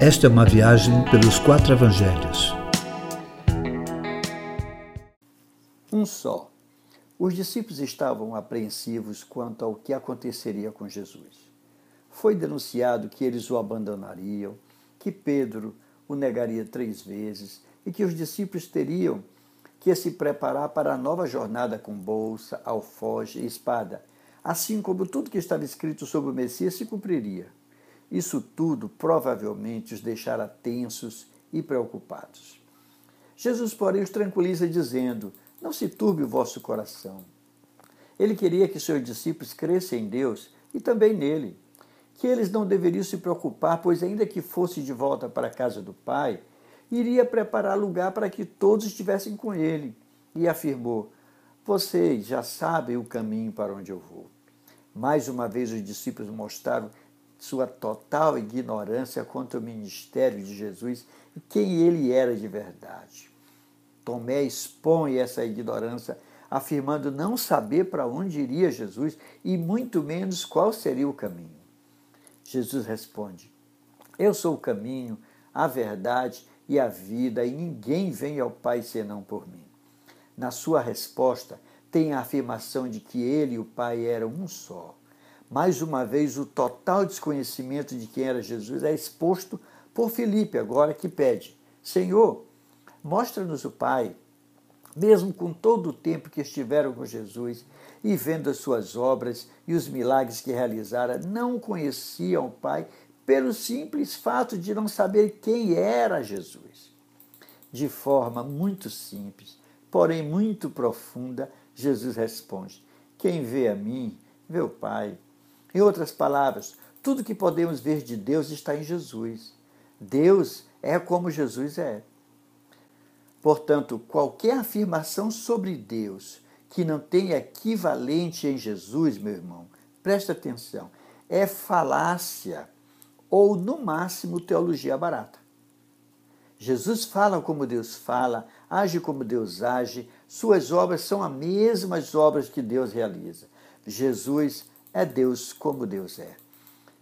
Esta é uma viagem pelos quatro evangelhos. Um só. Os discípulos estavam apreensivos quanto ao que aconteceria com Jesus. Foi denunciado que eles o abandonariam, que Pedro o negaria três vezes e que os discípulos teriam que se preparar para a nova jornada com bolsa, alfoge e espada, assim como tudo que estava escrito sobre o Messias se cumpriria. Isso tudo provavelmente os deixara tensos e preocupados. Jesus, porém, os tranquiliza dizendo: Não se turbe o vosso coração. Ele queria que seus discípulos crescem em Deus e também nele, que eles não deveriam se preocupar, pois, ainda que fosse de volta para a casa do Pai, iria preparar lugar para que todos estivessem com ele. E afirmou: Vocês já sabem o caminho para onde eu vou. Mais uma vez, os discípulos mostraram sua total ignorância contra o ministério de Jesus e quem ele era de verdade. Tomé expõe essa ignorância, afirmando não saber para onde iria Jesus e muito menos qual seria o caminho. Jesus responde: Eu sou o caminho, a verdade e a vida, e ninguém vem ao Pai senão por mim. Na sua resposta, tem a afirmação de que ele e o Pai eram um só. Mais uma vez, o total desconhecimento de quem era Jesus é exposto por Filipe, agora que pede: Senhor, mostra-nos o Pai. Mesmo com todo o tempo que estiveram com Jesus e vendo as suas obras e os milagres que realizara, não conheciam o Pai pelo simples fato de não saber quem era Jesus. De forma muito simples, porém muito profunda, Jesus responde: Quem vê a mim, vê o Pai. Em outras palavras, tudo que podemos ver de Deus está em Jesus. Deus é como Jesus é. Portanto, qualquer afirmação sobre Deus que não tenha equivalente em Jesus, meu irmão, presta atenção, é falácia ou, no máximo, teologia barata. Jesus fala como Deus fala, age como Deus age, suas obras são as mesmas obras que Deus realiza. Jesus é Deus como Deus é.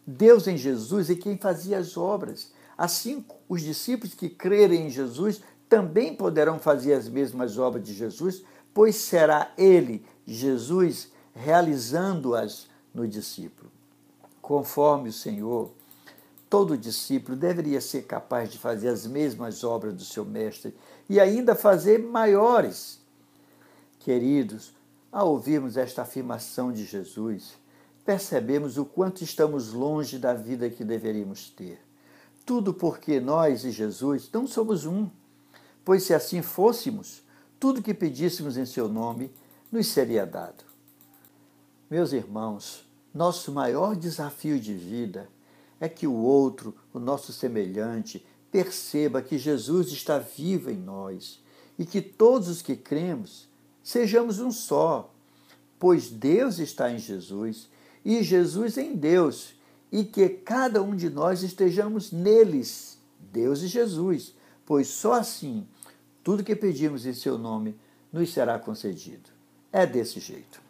Deus em Jesus é quem fazia as obras. Assim, os discípulos que crerem em Jesus também poderão fazer as mesmas obras de Jesus, pois será Ele, Jesus, realizando-as no discípulo. Conforme o Senhor, todo discípulo deveria ser capaz de fazer as mesmas obras do seu Mestre e ainda fazer maiores. Queridos, ao ouvirmos esta afirmação de Jesus, percebemos o quanto estamos longe da vida que deveríamos ter. Tudo porque nós e Jesus não somos um, pois se assim fôssemos, tudo que pedíssemos em seu nome nos seria dado. Meus irmãos, nosso maior desafio de vida é que o outro, o nosso semelhante, perceba que Jesus está vivo em nós e que todos os que cremos sejamos um só, pois Deus está em Jesus e Jesus em Deus, e que cada um de nós estejamos neles, Deus e Jesus, pois só assim tudo que pedimos em seu nome nos será concedido. É desse jeito.